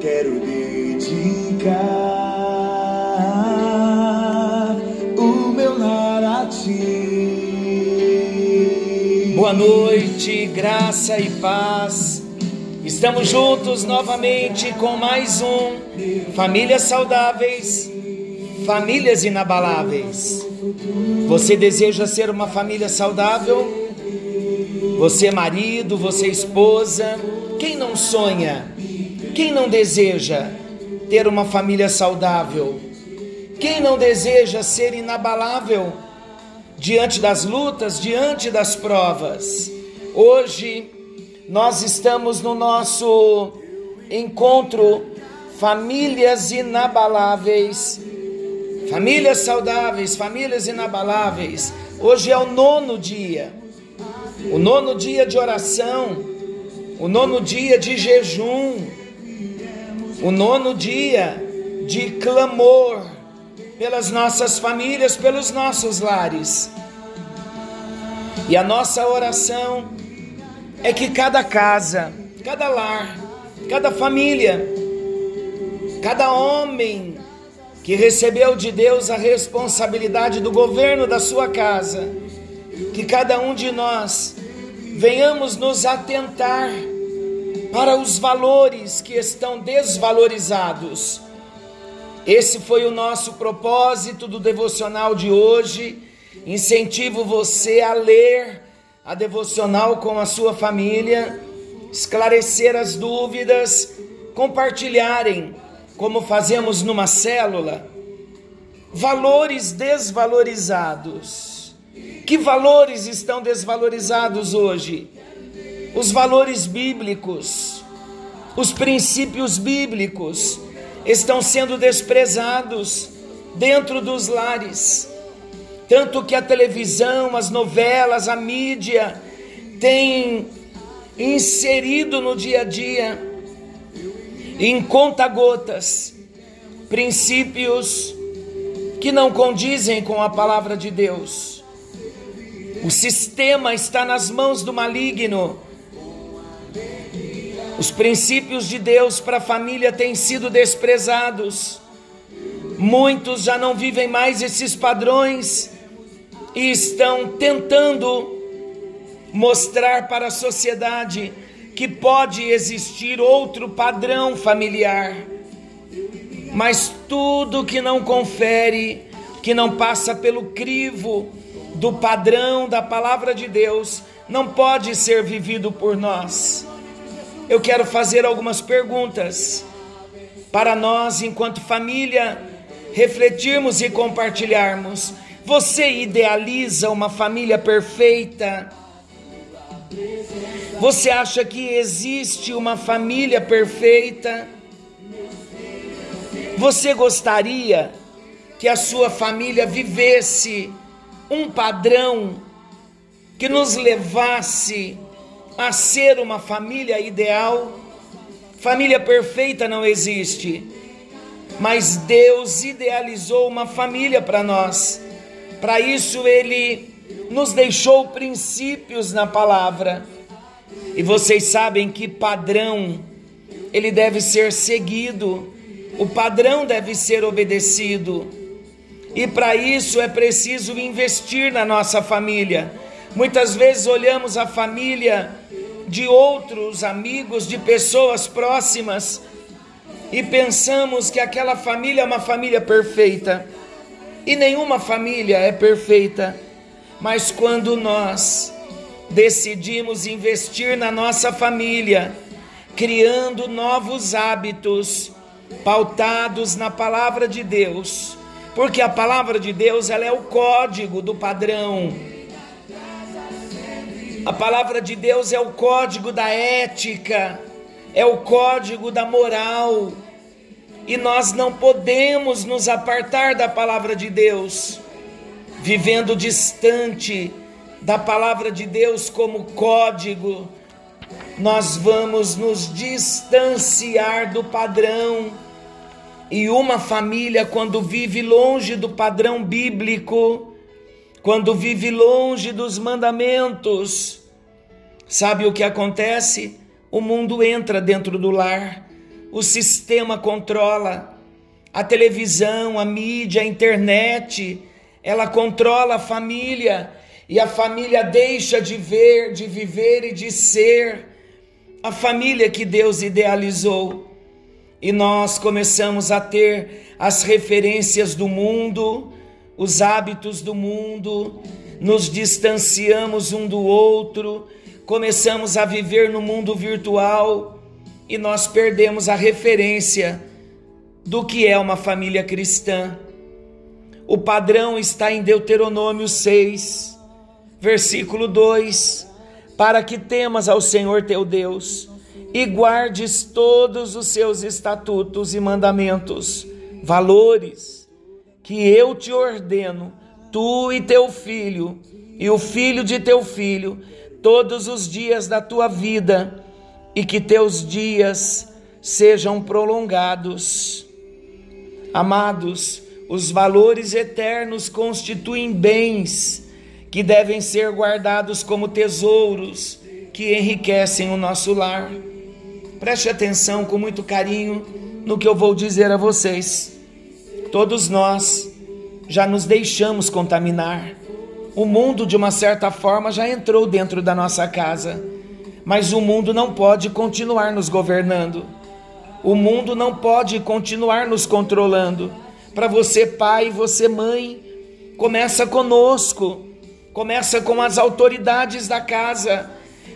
Quero dedicar o meu lar a ti. Boa noite, graça e paz. Estamos juntos novamente com mais um Famílias Saudáveis, Famílias Inabaláveis. Você deseja ser uma família saudável? Você, marido, você, esposa, quem não sonha? Quem não deseja ter uma família saudável? Quem não deseja ser inabalável diante das lutas, diante das provas? Hoje nós estamos no nosso encontro Famílias Inabaláveis. Famílias saudáveis, famílias inabaláveis. Hoje é o nono dia, o nono dia de oração, o nono dia de jejum, o nono dia de clamor pelas nossas famílias, pelos nossos lares. E a nossa oração é que cada casa, cada lar, cada família, cada homem que recebeu de Deus a responsabilidade do governo da sua casa, que cada um de nós venhamos nos atentar para os valores que estão desvalorizados. Esse foi o nosso propósito do devocional de hoje. Incentivo você a ler a devocional com a sua família, esclarecer as dúvidas, compartilharem como fazemos numa célula, valores desvalorizados. Que valores estão desvalorizados hoje? Os valores bíblicos, os princípios bíblicos estão sendo desprezados dentro dos lares. Tanto que a televisão, as novelas, a mídia tem inserido no dia a dia em conta-gotas, princípios que não condizem com a palavra de Deus. O sistema está nas mãos do maligno. Os princípios de Deus para a família têm sido desprezados. Muitos já não vivem mais esses padrões e estão tentando mostrar para a sociedade que pode existir outro padrão familiar, mas tudo que não confere, que não passa pelo crivo do padrão da palavra de Deus, não pode ser vivido por nós. Eu quero fazer algumas perguntas para nós, enquanto família, refletirmos e compartilharmos. Você idealiza uma família perfeita? Você acha que existe uma família perfeita? Você gostaria que a sua família vivesse um padrão que nos levasse a ser uma família ideal? Família perfeita não existe, mas Deus idealizou uma família para nós. Para isso, Ele nos deixou princípios na palavra. E vocês sabem que padrão ele deve ser seguido, o padrão deve ser obedecido. E para isso é preciso investir na nossa família. Muitas vezes olhamos a família de outros amigos, de pessoas próximas e pensamos que aquela família é uma família perfeita. E nenhuma família é perfeita. Mas quando nós decidimos investir na nossa família, criando novos hábitos pautados na palavra de Deus, porque a palavra de Deus ela é o código do padrão. A palavra de Deus é o código da ética, é o código da moral. E nós não podemos nos apartar da palavra de Deus, vivendo distante da palavra de Deus como código nós vamos nos distanciar do padrão. E uma família, quando vive longe do padrão bíblico, quando vive longe dos mandamentos, sabe o que acontece? O mundo entra dentro do lar, o sistema controla, a televisão, a mídia, a internet, ela controla a família e a família deixa de ver, de viver e de ser a família que Deus idealizou. E nós começamos a ter as referências do mundo, os hábitos do mundo, nos distanciamos um do outro, começamos a viver no mundo virtual e nós perdemos a referência do que é uma família cristã. O padrão está em Deuteronômio 6, versículo 2 para que temas ao Senhor teu Deus e guardes todos os seus estatutos e mandamentos, valores que eu te ordeno, tu e teu filho e o filho de teu filho, todos os dias da tua vida, e que teus dias sejam prolongados. Amados, os valores eternos constituem bens que devem ser guardados como tesouros que enriquecem o nosso lar. Preste atenção com muito carinho no que eu vou dizer a vocês. Todos nós já nos deixamos contaminar. O mundo, de uma certa forma, já entrou dentro da nossa casa, mas o mundo não pode continuar nos governando. O mundo não pode continuar nos controlando. Para você, pai, você, mãe, começa conosco começa com as autoridades da casa,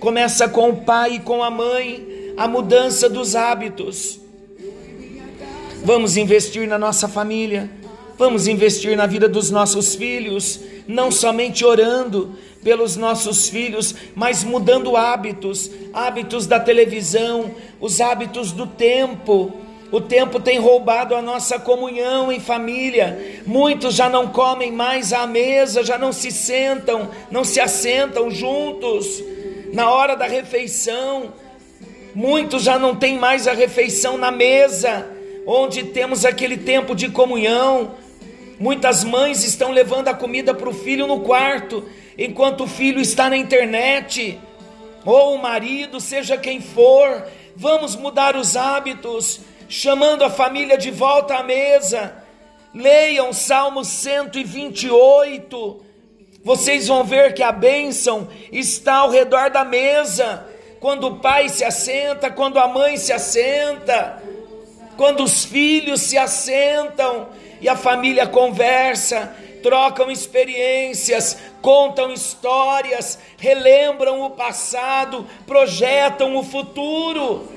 começa com o pai e com a mãe, a mudança dos hábitos. Vamos investir na nossa família, vamos investir na vida dos nossos filhos, não somente orando pelos nossos filhos, mas mudando hábitos, hábitos da televisão, os hábitos do tempo. O tempo tem roubado a nossa comunhão em família. Muitos já não comem mais à mesa, já não se sentam, não se assentam juntos. Na hora da refeição. Muitos já não têm mais a refeição na mesa, onde temos aquele tempo de comunhão. Muitas mães estão levando a comida para o filho no quarto, enquanto o filho está na internet, ou o marido, seja quem for. Vamos mudar os hábitos chamando a família de volta à mesa. Leiam Salmo 128. Vocês vão ver que a bênção está ao redor da mesa. Quando o pai se assenta, quando a mãe se assenta, quando os filhos se assentam e a família conversa, trocam experiências, contam histórias, relembram o passado, projetam o futuro.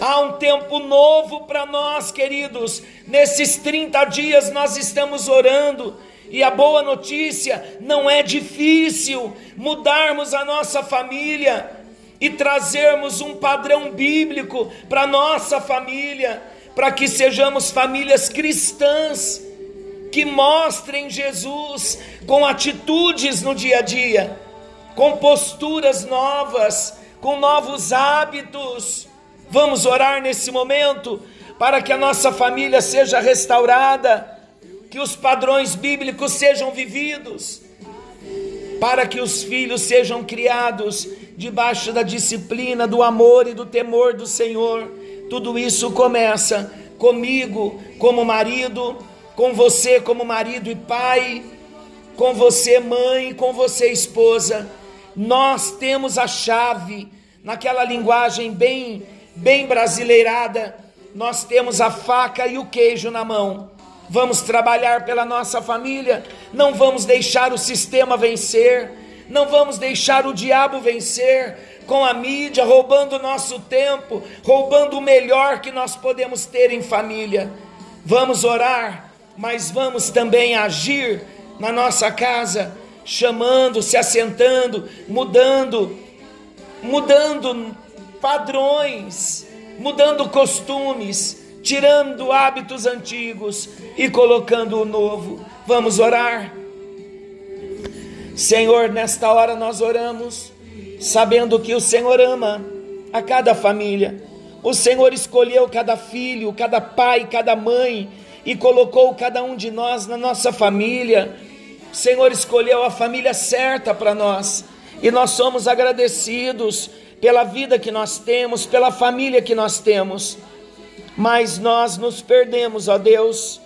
Há um tempo novo para nós, queridos. Nesses 30 dias nós estamos orando. E a boa notícia, não é difícil mudarmos a nossa família e trazermos um padrão bíblico para nossa família, para que sejamos famílias cristãs que mostrem Jesus com atitudes no dia a dia, com posturas novas, com novos hábitos. Vamos orar nesse momento para que a nossa família seja restaurada, que os padrões bíblicos sejam vividos, para que os filhos sejam criados debaixo da disciplina, do amor e do temor do Senhor. Tudo isso começa comigo como marido, com você como marido e pai, com você mãe, com você esposa. Nós temos a chave naquela linguagem bem bem brasileirada, nós temos a faca e o queijo na mão. Vamos trabalhar pela nossa família, não vamos deixar o sistema vencer, não vamos deixar o diabo vencer com a mídia, roubando o nosso tempo, roubando o melhor que nós podemos ter em família. Vamos orar, mas vamos também agir na nossa casa, chamando, se assentando, mudando, mudando padrões, mudando costumes, tirando hábitos antigos e colocando o novo. Vamos orar? Senhor, nesta hora nós oramos sabendo que o Senhor ama a cada família. O Senhor escolheu cada filho, cada pai, cada mãe e colocou cada um de nós na nossa família. O Senhor escolheu a família certa para nós e nós somos agradecidos pela vida que nós temos, pela família que nós temos. Mas nós nos perdemos, ó Deus,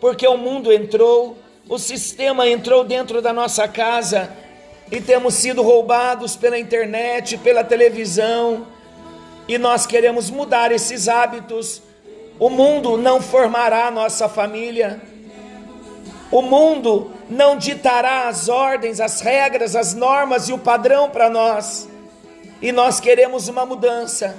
porque o mundo entrou, o sistema entrou dentro da nossa casa e temos sido roubados pela internet, pela televisão, e nós queremos mudar esses hábitos. O mundo não formará a nossa família. O mundo não ditará as ordens, as regras, as normas e o padrão para nós. E nós queremos uma mudança.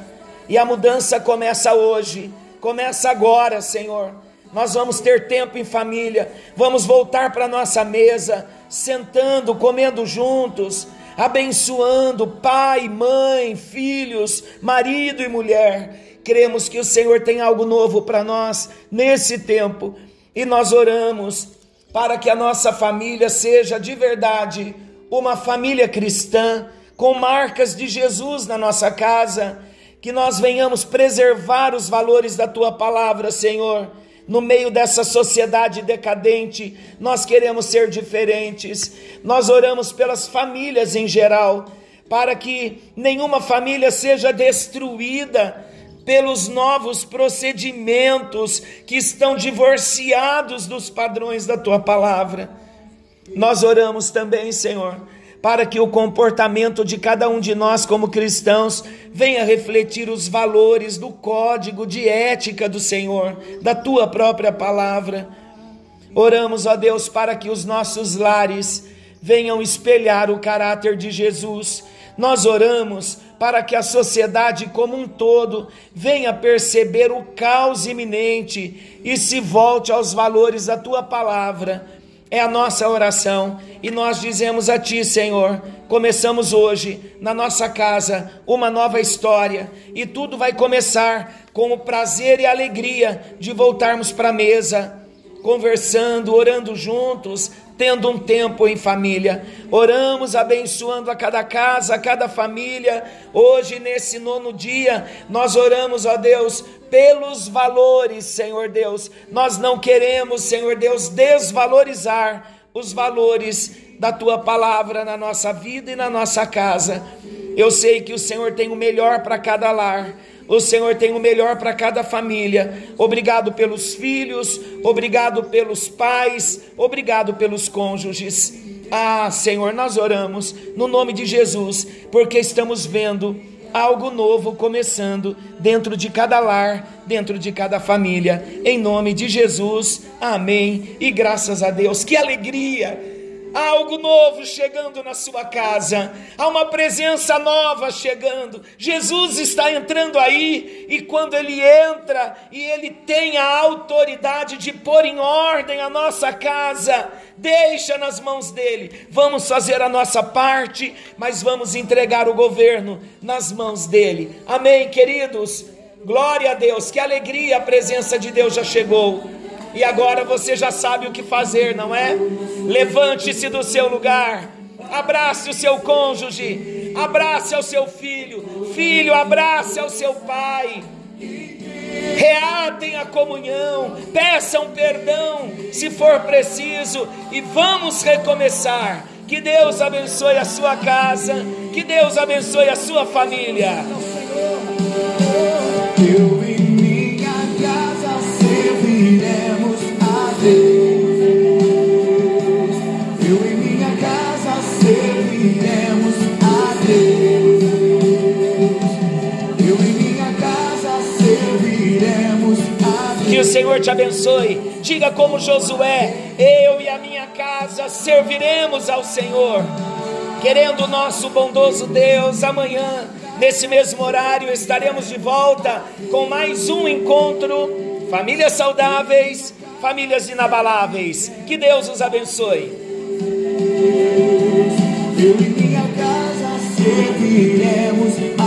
E a mudança começa hoje, começa agora, Senhor. Nós vamos ter tempo em família, vamos voltar para nossa mesa, sentando, comendo juntos, abençoando pai, mãe, filhos, marido e mulher. Cremos que o Senhor tem algo novo para nós nesse tempo e nós oramos para que a nossa família seja de verdade uma família cristã, com marcas de Jesus na nossa casa, que nós venhamos preservar os valores da tua palavra, Senhor. No meio dessa sociedade decadente, nós queremos ser diferentes. Nós oramos pelas famílias em geral, para que nenhuma família seja destruída pelos novos procedimentos que estão divorciados dos padrões da tua palavra. Nós oramos também, Senhor, para que o comportamento de cada um de nós como cristãos venha refletir os valores do código de ética do Senhor, da tua própria palavra. Oramos, ó Deus, para que os nossos lares venham espelhar o caráter de Jesus. Nós oramos para que a sociedade como um todo venha perceber o caos iminente e se volte aos valores da tua palavra. É a nossa oração e nós dizemos a ti, Senhor, começamos hoje na nossa casa uma nova história e tudo vai começar com o prazer e alegria de voltarmos para a mesa, conversando, orando juntos, tendo um tempo em família. Oramos abençoando a cada casa, a cada família. Hoje, nesse nono dia, nós oramos, ó Deus, pelos valores, Senhor Deus. Nós não queremos, Senhor Deus, desvalorizar os valores da tua palavra na nossa vida e na nossa casa. Eu sei que o Senhor tem o melhor para cada lar. O Senhor tem o melhor para cada família. Obrigado pelos filhos, obrigado pelos pais, obrigado pelos cônjuges. Ah, Senhor, nós oramos no nome de Jesus, porque estamos vendo algo novo começando dentro de cada lar, dentro de cada família. Em nome de Jesus, amém. E graças a Deus, que alegria! Há algo novo chegando na sua casa, há uma presença nova chegando. Jesus está entrando aí, e quando ele entra e ele tem a autoridade de pôr em ordem a nossa casa, deixa nas mãos dele. Vamos fazer a nossa parte, mas vamos entregar o governo nas mãos dele. Amém, queridos. Glória a Deus, que alegria a presença de Deus já chegou. E agora você já sabe o que fazer, não é? Levante-se do seu lugar, abrace o seu cônjuge, abrace ao seu filho, filho, abrace ao seu pai. Reatem a comunhão, peçam perdão se for preciso e vamos recomeçar. Que Deus abençoe a sua casa, que Deus abençoe a sua família. Que o Senhor te abençoe. Diga como Josué: Eu e a minha casa serviremos ao Senhor. Querendo o nosso bondoso Deus, amanhã, nesse mesmo horário, estaremos de volta com mais um encontro. Famílias saudáveis, famílias inabaláveis. Que Deus os abençoe. Eu e minha casa serviremos